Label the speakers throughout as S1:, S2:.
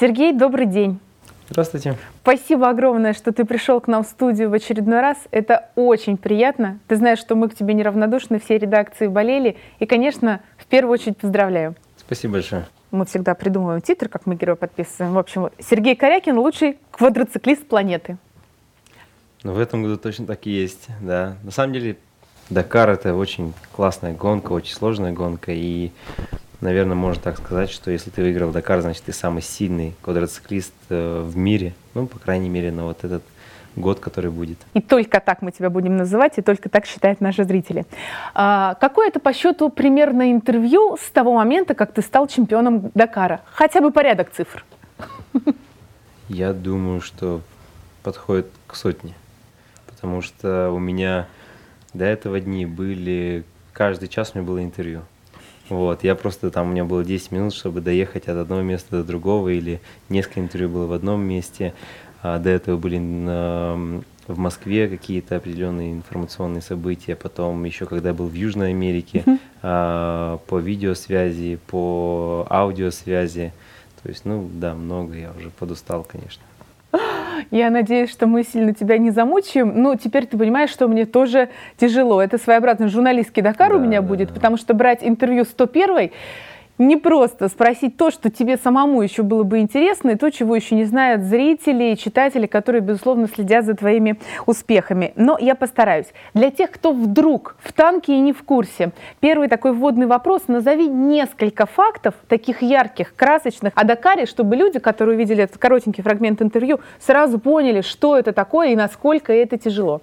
S1: Сергей, добрый день.
S2: Здравствуйте.
S1: Спасибо огромное, что ты пришел к нам в студию в очередной раз. Это очень приятно. Ты знаешь, что мы к тебе неравнодушны, все редакции болели. И, конечно, в первую очередь поздравляю.
S2: Спасибо большое.
S1: Мы всегда придумываем титры, как мы героя подписываем. В общем, вот, Сергей Корякин – лучший квадроциклист планеты.
S2: Ну, в этом году точно так и есть, да. На самом деле, Дакар – это очень классная гонка, очень сложная гонка. И наверное, можно так сказать, что если ты выиграл Дакар, значит, ты самый сильный квадроциклист э, в мире. Ну, по крайней мере, на вот этот год, который будет.
S1: И только так мы тебя будем называть, и только так считают наши зрители. А, какое это по счету примерно интервью с того момента, как ты стал чемпионом Дакара? Хотя бы порядок цифр.
S2: Я думаю, что подходит к сотне. Потому что у меня до этого дни были... Каждый час у меня было интервью. Вот, я просто там, у меня было 10 минут, чтобы доехать от одного места до другого, или несколько интервью было в одном месте, а до этого были на, в Москве какие-то определенные информационные события, потом еще когда я был в Южной Америке, а, по видеосвязи, по аудиосвязи, то есть, ну да, много, я уже подустал, конечно.
S1: Я надеюсь, что мы сильно тебя не замучаем. Но теперь ты понимаешь, что мне тоже тяжело. Это своеобразный журналистский Дакар да, у меня да, будет, да. потому что брать интервью 101 не просто спросить то, что тебе самому еще было бы интересно, и то, чего еще не знают зрители и читатели, которые, безусловно, следят за твоими успехами. Но я постараюсь. Для тех, кто вдруг в танке и не в курсе, первый такой вводный вопрос. Назови несколько фактов, таких ярких, красочных, о Дакаре, чтобы люди, которые увидели этот коротенький фрагмент интервью, сразу поняли, что это такое и насколько это тяжело.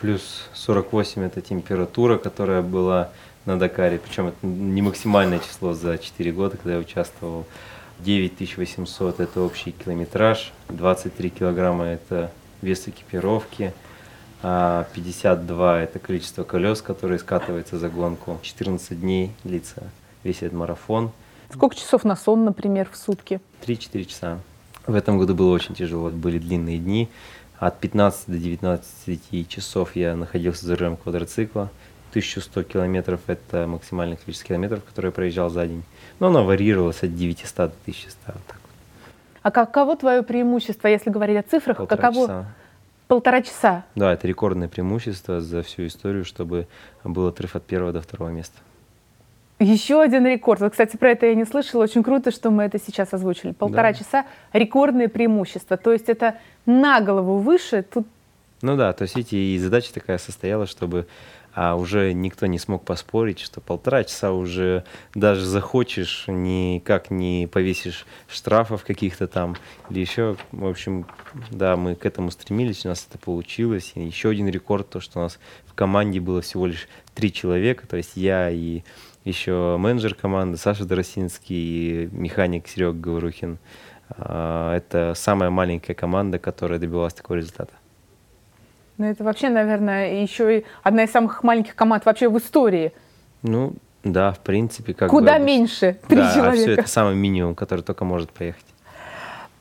S2: Плюс 48 – это температура, которая была на Дакаре, причем это не максимальное число за 4 года, когда я участвовал. 9800 – это общий километраж, 23 килограмма – это вес экипировки, а 52 – это количество колес, которые скатываются за гонку. 14 дней длится весь этот марафон.
S1: Сколько часов на сон, например, в сутки?
S2: 3-4 часа. В этом году было очень тяжело, были длинные дни. От 15 до 19 часов я находился за рулем квадроцикла. 1100 километров – это максимальное количество километров, которое я проезжал за день. Но оно варьировалось от 900 до 1100. Вот так вот.
S1: А каково твое преимущество, если говорить о цифрах?
S2: Полтора
S1: каково?
S2: часа.
S1: Полтора часа?
S2: Да, это рекордное преимущество за всю историю, чтобы был отрыв от первого до второго места.
S1: Еще один рекорд. Вот, кстати, про это я не слышала. Очень круто, что мы это сейчас озвучили. Полтора да. часа – рекордное преимущество. То есть это на голову выше. Тут...
S2: Ну да, то есть видите, и задача такая состояла, чтобы а уже никто не смог поспорить, что полтора часа уже даже захочешь, никак не повесишь штрафов каких-то там или еще. В общем, да, мы к этому стремились, у нас это получилось. И еще один рекорд, то, что у нас в команде было всего лишь три человека, то есть я и еще менеджер команды Саша Доросинский и механик Серега Говорухин. А, это самая маленькая команда, которая добилась такого результата.
S1: Ну, это вообще, наверное, еще и одна из самых маленьких команд вообще в истории.
S2: Ну, да, в принципе, как
S1: Куда бы... меньше, три
S2: да,
S1: человека.
S2: все это самый минимум, который только может поехать.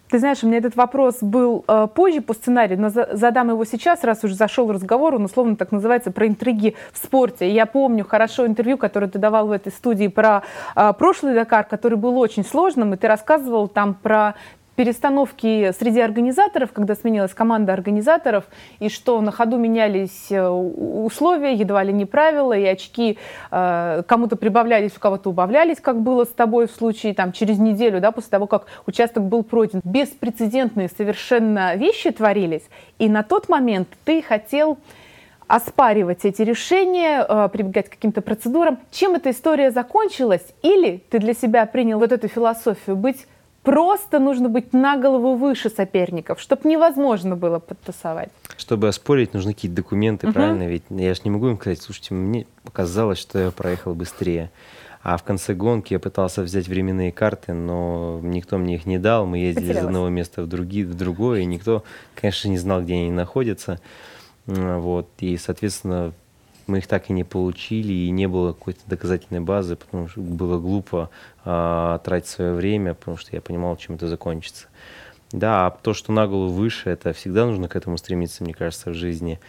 S1: Ты знаешь, у меня этот вопрос был э, позже по сценарию, но за, задам его сейчас, раз уже зашел разговор, он условно так называется, про интриги в спорте. Я помню хорошо интервью, которое ты давал в этой студии про э, прошлый Дакар, который был очень сложным, и ты рассказывал там про перестановки среди организаторов, когда сменилась команда организаторов, и что на ходу менялись э, условия, едва ли не правила, и очки э, кому-то прибавлялись, у кого-то убавлялись, как было с тобой в случае там, через неделю, да, после того, как участок был пройден. Беспрецедентные совершенно вещи творились, и на тот момент ты хотел оспаривать эти решения, э, прибегать к каким-то процедурам. Чем эта история закончилась? Или ты для себя принял вот эту философию быть Просто нужно быть на голову выше соперников, чтобы невозможно было подтасовать.
S2: Чтобы оспорить, нужны какие-то документы, угу. правильно? Ведь я же не могу им сказать, слушайте, мне показалось, что я проехал быстрее. А в конце гонки я пытался взять временные карты, но никто мне их не дал. Мы ездили Потерялась. из одного места в, другие, в другое, и никто, конечно, не знал, где они находятся. Вот. И, соответственно, мы их так и не получили, и не было какой-то доказательной базы, потому что было глупо а, тратить свое время, потому что я понимал, чем это закончится. Да, а то, что на голову выше, это всегда нужно к этому стремиться, мне кажется, в жизни.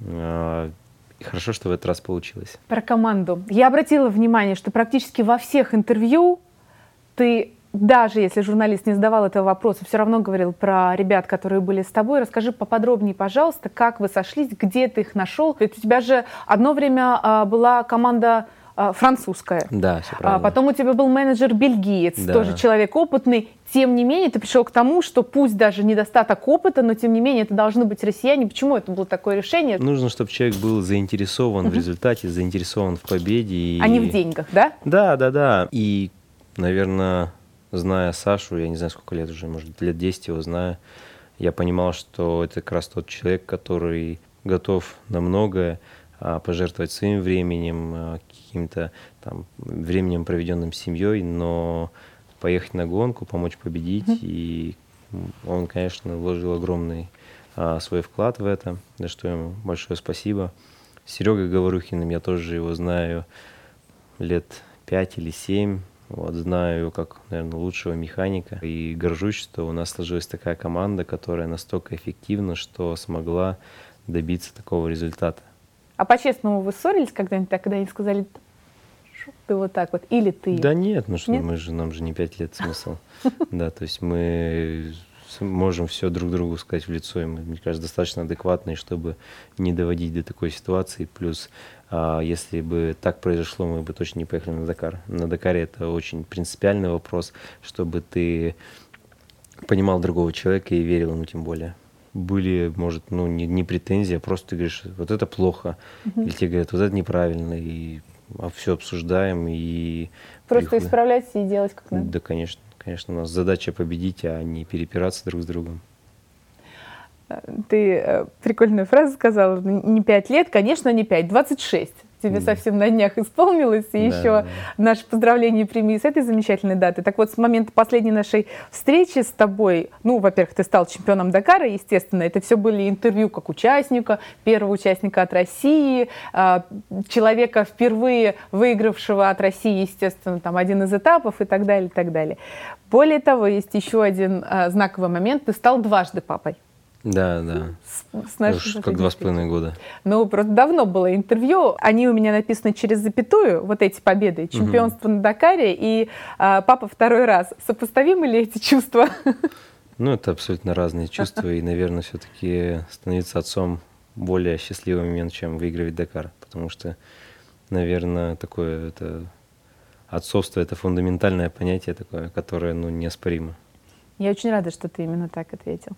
S2: А, и хорошо, что в этот раз получилось.
S1: Про команду. Я обратила внимание, что практически во всех интервью ты даже если журналист не задавал этого вопроса, все равно говорил про ребят, которые были с тобой. Расскажи поподробнее, пожалуйста, как вы сошлись, где ты их нашел. Ведь у тебя же одно время а, была команда а, французская.
S2: Да, все правильно.
S1: А потом у тебя был менеджер бельгиец, да. тоже человек опытный. Тем не менее, ты пришел к тому, что пусть даже недостаток опыта, но тем не менее это должны быть россияне. Почему это было такое решение?
S2: Нужно, чтобы человек был заинтересован в результате, заинтересован в победе. И...
S1: А не в деньгах, да?
S2: Да, да, да. И, наверное, зная Сашу, я не знаю, сколько лет уже, может, лет 10 его знаю, я понимал, что это как раз тот человек, который готов на многое, а, пожертвовать своим временем, а, каким-то там временем, проведенным с семьей, но поехать на гонку, помочь победить. Mm-hmm. И он, конечно, вложил огромный а, свой вклад в это, за что ему большое спасибо. Серега Говорухиным я тоже его знаю лет пять или семь. Вот, знаю его как, наверное, лучшего механика. И горжусь, что у нас сложилась такая команда, которая настолько эффективна, что смогла добиться такого результата.
S1: А по-честному вы ссорились когда-нибудь когда они сказали, ты вот так вот, или ты?
S2: Да нет, ну что, нет? мы же, нам же не пять лет смысл. Да, то есть мы можем все друг другу сказать в лицо, и мы, мне кажется, достаточно адекватные, чтобы не доводить до такой ситуации. Плюс, а, если бы так произошло, мы бы точно не поехали на Дакар. На Дакаре это очень принципиальный вопрос, чтобы ты понимал другого человека и верил ему тем более. Были, может, ну, не, не претензии, а просто ты говоришь, вот это плохо, угу. или тебе говорят, вот это неправильно, и а все обсуждаем и...
S1: Просто приход... исправлять и делать как надо.
S2: Да, конечно. Конечно, у нас задача победить, а не перепираться друг с другом.
S1: Ты э, прикольную фразу сказала, не пять лет, конечно, не пять, двадцать шесть тебе совсем на днях исполнилось, и да, еще да. наше поздравление прими с этой замечательной даты. Так вот, с момента последней нашей встречи с тобой, ну, во-первых, ты стал чемпионом Дакара, естественно, это все были интервью как участника, первого участника от России, а, человека впервые выигравшего от России, естественно, там один из этапов и так далее, и так далее. Более того, есть еще один а, знаковый момент, ты стал дважды папой.
S2: Да, да. С, с нашей Уж как два с половиной года.
S1: Ну, просто давно было интервью. Они у меня написаны через запятую, вот эти победы. Чемпионство угу. на Дакаре и а, папа второй раз. Сопоставимы ли эти чувства?
S2: Ну, это абсолютно разные чувства. И, наверное, все-таки становиться отцом более счастливый момент, чем выигрывать Дакар. Потому что, наверное, такое это отцовство это фундаментальное понятие такое, которое ну, неоспоримо.
S1: Я очень рада, что ты именно так ответил.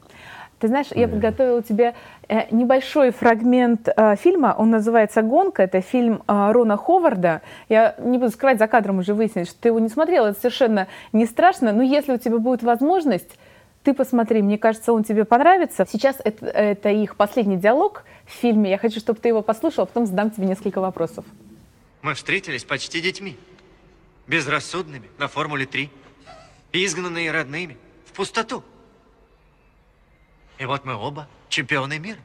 S1: Ты знаешь, я подготовила тебе э, небольшой фрагмент э, фильма. Он называется «Гонка». Это фильм э, Рона Ховарда. Я не буду скрывать, за кадром уже выяснить, что ты его не смотрела. Это совершенно не страшно. Но если у тебя будет возможность, ты посмотри, мне кажется, он тебе понравится. Сейчас это, это их последний диалог в фильме. Я хочу, чтобы ты его послушал, а потом задам тебе несколько вопросов.
S3: Мы встретились почти детьми. Безрассудными, на Формуле-3. Изгнанные родными, в пустоту. И вот мы оба чемпионы мира.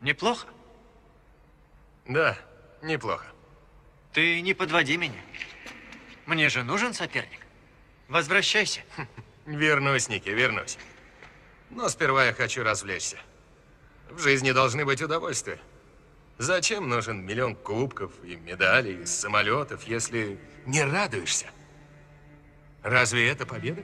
S3: Неплохо?
S4: Да, неплохо.
S3: Ты не подводи меня. Мне же нужен соперник. Возвращайся.
S4: Вернусь, Ники, вернусь. Но сперва я хочу развлечься. В жизни должны быть удовольствия. Зачем нужен миллион кубков и медалей, самолетов, если не радуешься? Разве это победа?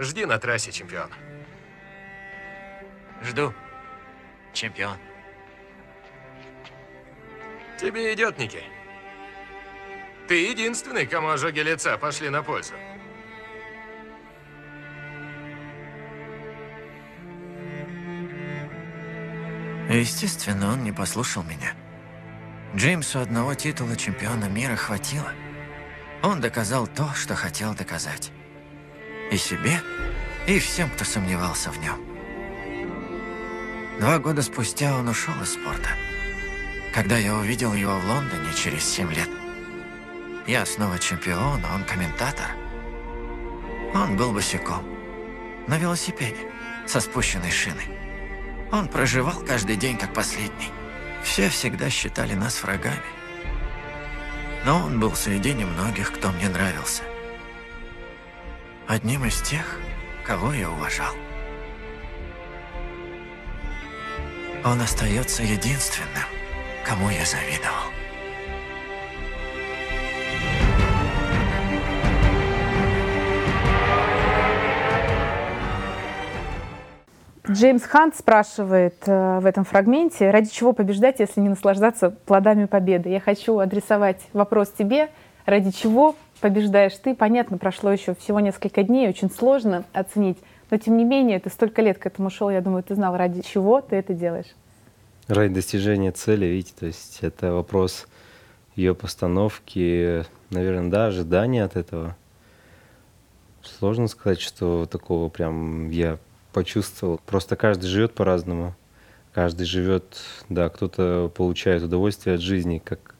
S4: Жди на трассе, чемпион.
S3: Жду, чемпион.
S4: Тебе идет, Ники. Ты единственный, кому ожоги лица пошли на пользу.
S3: Естественно, он не послушал меня. Джеймсу одного титула чемпиона мира хватило. Он доказал то, что хотел доказать. И себе, и всем, кто сомневался в нем. Два года спустя он ушел из спорта. Когда я увидел его в Лондоне через семь лет. Я снова чемпион, а он комментатор. Он был босиком. На велосипеде, со спущенной шиной. Он проживал каждый день как последний. Все всегда считали нас врагами. Но он был среди немногих, кто мне нравился. Одним из тех, кого я уважал. Он остается единственным, кому я завидовал.
S1: Джеймс Хант спрашивает э, в этом фрагменте, ради чего побеждать, если не наслаждаться плодами победы. Я хочу адресовать вопрос тебе, ради чего побеждаешь ты. Понятно, прошло еще всего несколько дней, очень сложно оценить, но тем не менее, ты столько лет к этому шел, я думаю, ты знал, ради чего ты это делаешь.
S2: Ради достижения цели, видите, то есть это вопрос ее постановки, наверное, да, ожидания от этого. Сложно сказать, что такого прям я почувствовал. Просто каждый живет по-разному. Каждый живет, да, кто-то получает удовольствие от жизни, как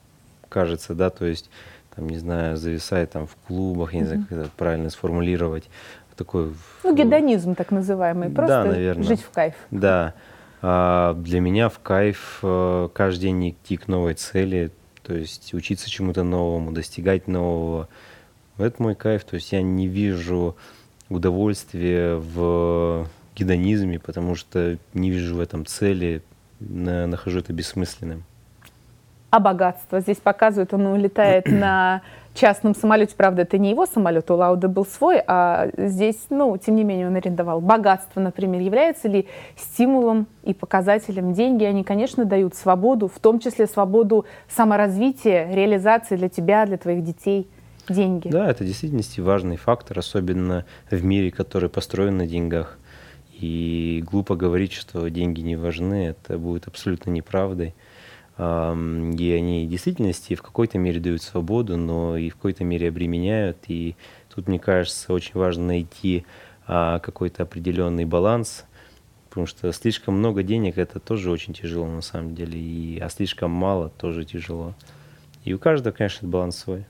S2: кажется, да, то есть, там, не знаю, зависает там в клубах, я не знаю, как это правильно сформулировать. Такой,
S1: ну, гедонизм так называемый, просто да, наверное. жить в кайф.
S2: Да. А для меня в кайф э, каждый день идти к новой цели, то есть учиться чему-то новому, достигать нового. Это мой кайф, то есть я не вижу удовольствия в гедонизме, потому что не вижу в этом цели, нахожу это бессмысленным.
S1: А богатство? Здесь показывают, он улетает на частном самолете. Правда, это не его самолет, у Лауда был свой, а здесь, ну, тем не менее, он арендовал. Богатство, например, является ли стимулом и показателем? Деньги, они, конечно, дают свободу, в том числе свободу саморазвития, реализации для тебя, для твоих детей. Деньги.
S2: Да, это действительно важный фактор, особенно в мире, который построен на деньгах. И глупо говорить, что деньги не важны, это будет абсолютно неправдой. И они в действительности в какой-то мере дают свободу, но и в какой-то мере обременяют. И тут, мне кажется, очень важно найти а, какой-то определенный баланс, потому что слишком много денег это тоже очень тяжело на самом деле, и, а слишком мало тоже тяжело. И у каждого, конечно, баланс свой.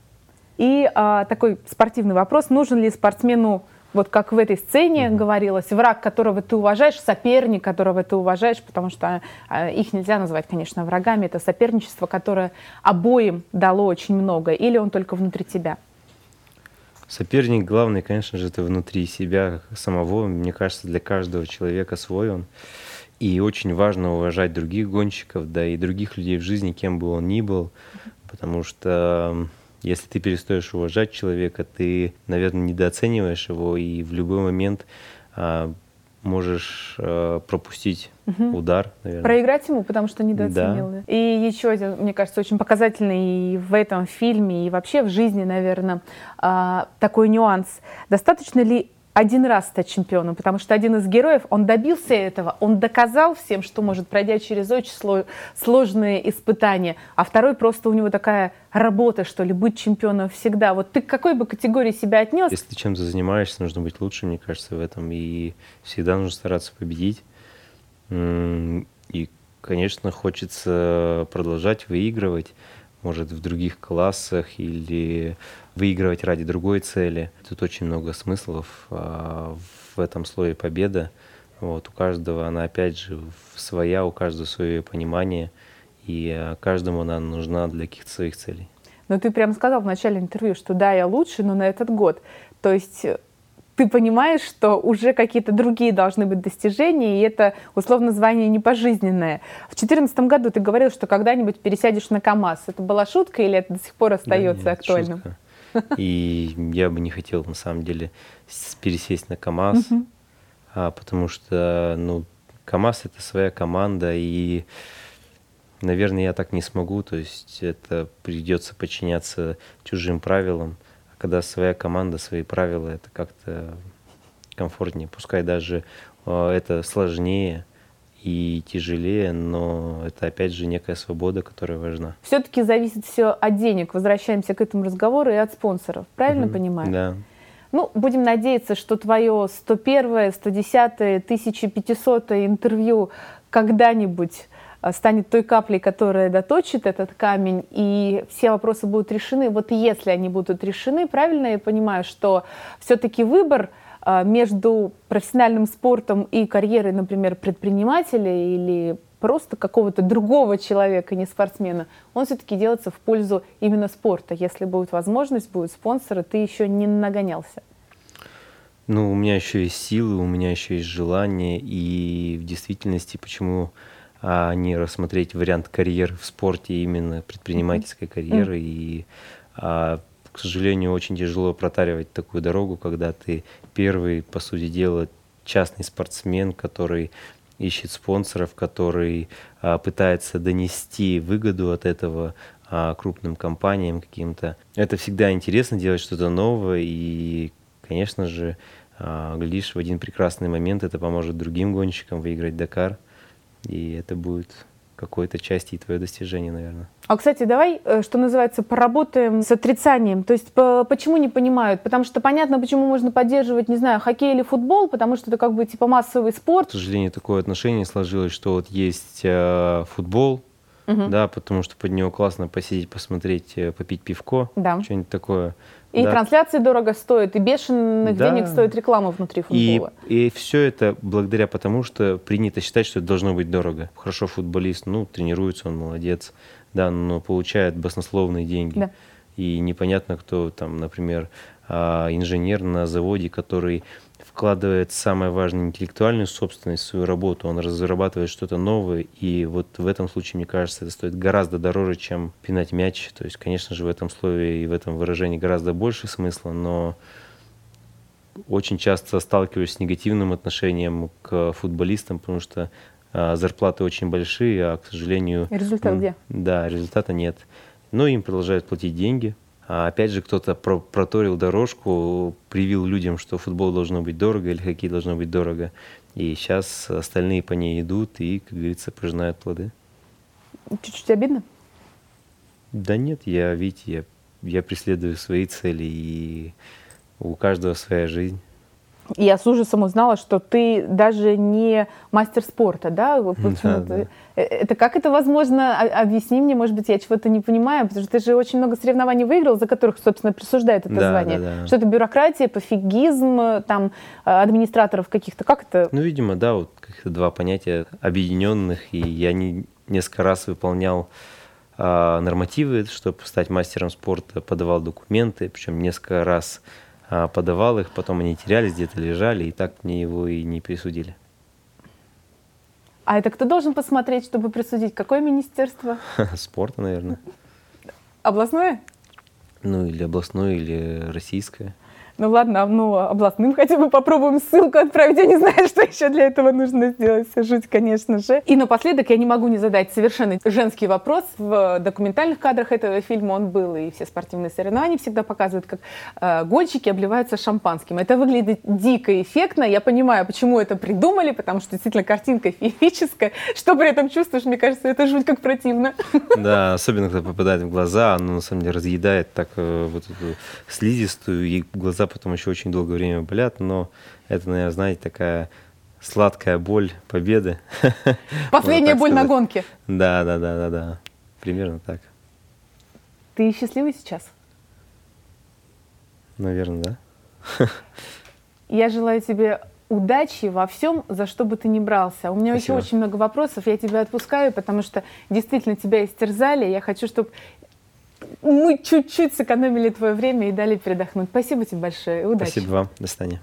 S1: И а, такой спортивный вопрос: нужен ли спортсмену вот как в этой сцене mm-hmm. говорилось, враг, которого ты уважаешь, соперник, которого ты уважаешь, потому что э, их нельзя назвать, конечно, врагами, это соперничество, которое обоим дало очень много, или он только внутри тебя?
S2: Соперник главный, конечно же, это внутри себя самого. Мне кажется, для каждого человека свой он. И очень важно уважать других гонщиков, да и других людей в жизни, кем бы он ни был, потому что если ты перестаешь уважать человека, ты, наверное, недооцениваешь его и в любой момент а, можешь а, пропустить угу. удар,
S1: наверное. Проиграть ему, потому что недооценил. Да. И еще один, мне кажется, очень показательный и в этом фильме, и вообще в жизни, наверное, а, такой нюанс. Достаточно ли один раз стать чемпионом, потому что один из героев, он добился этого, он доказал всем, что может, пройдя через очень сложные испытания, а второй просто у него такая работа, что ли, быть чемпионом всегда. Вот ты к какой бы категории себя отнес?
S2: Если ты чем-то занимаешься, нужно быть лучше, мне кажется, в этом, и всегда нужно стараться победить. И, конечно, хочется продолжать выигрывать, может, в других классах или выигрывать ради другой цели. Тут очень много смыслов а, в этом слое победа. Вот, у каждого она, опять же, своя, у каждого свое понимание, и а, каждому она нужна для каких-то своих целей.
S1: Но ты прямо сказал в начале интервью, что да, я лучше, но на этот год. То есть э, ты понимаешь, что уже какие-то другие должны быть достижения, и это условно звание не пожизненное. В 2014 году ты говорил, что когда-нибудь пересядешь на КАМАЗ. Это была шутка или это до сих пор остается да, нет, актуальным? Шутка.
S2: И я бы не хотел, на самом деле, пересесть на КАМАЗ, а, потому что, ну, КАМАЗ — это своя команда, и, наверное, я так не смогу, то есть это придется подчиняться чужим правилам, когда своя команда, свои правила, это как-то комфортнее, пускай даже а, это сложнее, и тяжелее, но это опять же некая свобода, которая важна.
S1: Все-таки зависит все от денег. Возвращаемся к этому разговору и от спонсоров. Правильно угу, понимаю?
S2: Да.
S1: Ну, будем надеяться, что твое 101, 110, 1500 интервью когда-нибудь станет той каплей, которая доточит этот камень, и все вопросы будут решены. Вот если они будут решены, правильно я понимаю, что все-таки выбор – а, между профессиональным спортом и карьерой, например, предпринимателя или просто какого-то другого человека, не спортсмена, он все-таки делается в пользу именно спорта. Если будет возможность, будет спонсоры, ты еще не нагонялся.
S2: Ну, у меня еще есть силы, у меня еще есть желание, и в действительности, почему а не рассмотреть вариант карьеры в спорте, именно предпринимательской карьеры. И, а, к сожалению, очень тяжело протаривать такую дорогу, когда ты первый, по сути дела, частный спортсмен, который ищет спонсоров, который а, пытается донести выгоду от этого а, крупным компаниям каким-то. Это всегда интересно делать что-то новое, и, конечно же, а, глядишь, в один прекрасный момент это поможет другим гонщикам выиграть Дакар, и это будет какой-то части и твое достижение, наверное.
S1: А, кстати, давай, э, что называется, поработаем с отрицанием. То есть по, почему не понимают? Потому что понятно, почему можно поддерживать, не знаю, хоккей или футбол, потому что это как бы типа массовый спорт.
S2: К сожалению, такое отношение сложилось, что вот есть э, футбол, угу. да, потому что под него классно посидеть, посмотреть, э, попить пивко, да. что-нибудь такое.
S1: И да. трансляции дорого стоят, и бешеных да. денег стоит реклама внутри футбола.
S2: И, и все это благодаря потому, что принято считать, что это должно быть дорого. Хорошо футболист, ну, тренируется, он молодец, да, но получает баснословные деньги. Да. И непонятно, кто там, например, а, инженер на заводе, который вкладывает самое важное интеллектуальную собственность в свою работу, он разрабатывает что-то новое, и вот в этом случае, мне кажется, это стоит гораздо дороже, чем пинать мяч. То есть, конечно же, в этом слове и в этом выражении гораздо больше смысла, но очень часто сталкиваюсь с негативным отношением к футболистам, потому что а, зарплаты очень большие, а, к сожалению...
S1: Результат где?
S2: Да, результата нет. Но им продолжают платить деньги, а опять же, кто-то про проторил дорожку, привил людям, что футбол должно быть дорого или хоккей должно быть дорого. И сейчас остальные по ней идут и, как говорится, пожинают плоды.
S1: Чуть-чуть обидно?
S2: Да нет, я, видите, я, я преследую свои цели, и у каждого своя жизнь
S1: я с ужасом узнала, что ты даже не мастер спорта, да? Да, да. Э, это как это возможно? Объясни мне, может быть, я чего-то не понимаю, потому что ты же очень много соревнований выиграл, за которых, собственно, присуждает это да, звание. Да, да. Что это бюрократия, пофигизм, там, э, администраторов каких-то, как это?
S2: Ну, видимо, да, вот каких-то два понятия объединенных, и я не, несколько раз выполнял а, нормативы, чтобы стать мастером спорта, подавал документы, причем несколько раз а, подавал их, потом они терялись, где-то лежали, и так мне его и не присудили.
S1: А это кто должен посмотреть, чтобы присудить? Какое министерство?
S2: Спорта, наверное.
S1: Областное?
S2: Ну, или областное, или российское.
S1: Ну ладно, ну областным хотя бы попробуем ссылку отправить. Я не знаю, что еще для этого нужно сделать. Жуть, конечно же. И напоследок я не могу не задать совершенно женский вопрос. В документальных кадрах этого фильма он был, и все спортивные соревнования всегда показывают, как э, гонщики обливаются шампанским. Это выглядит дико эффектно. Я понимаю, почему это придумали, потому что действительно картинка феерическая. Что при этом чувствуешь, мне кажется, это жуть как противно.
S2: Да, особенно когда попадает в глаза, оно на самом деле разъедает так э, вот эту слизистую, и глаза потом еще очень долгое время болят, но это, наверное, знаете, такая сладкая боль победы.
S1: Последняя боль на гонке.
S2: Да, да, да, да, да. Примерно так.
S1: Ты счастливый сейчас?
S2: Наверное, да.
S1: Я желаю тебе удачи во всем, за что бы ты ни брался. У меня Спасибо. еще очень много вопросов, я тебя отпускаю, потому что действительно тебя истерзали. Я хочу, чтобы мы чуть-чуть сэкономили твое время и дали передохнуть. Спасибо тебе большое. Удачи.
S2: Спасибо вам. До свидания.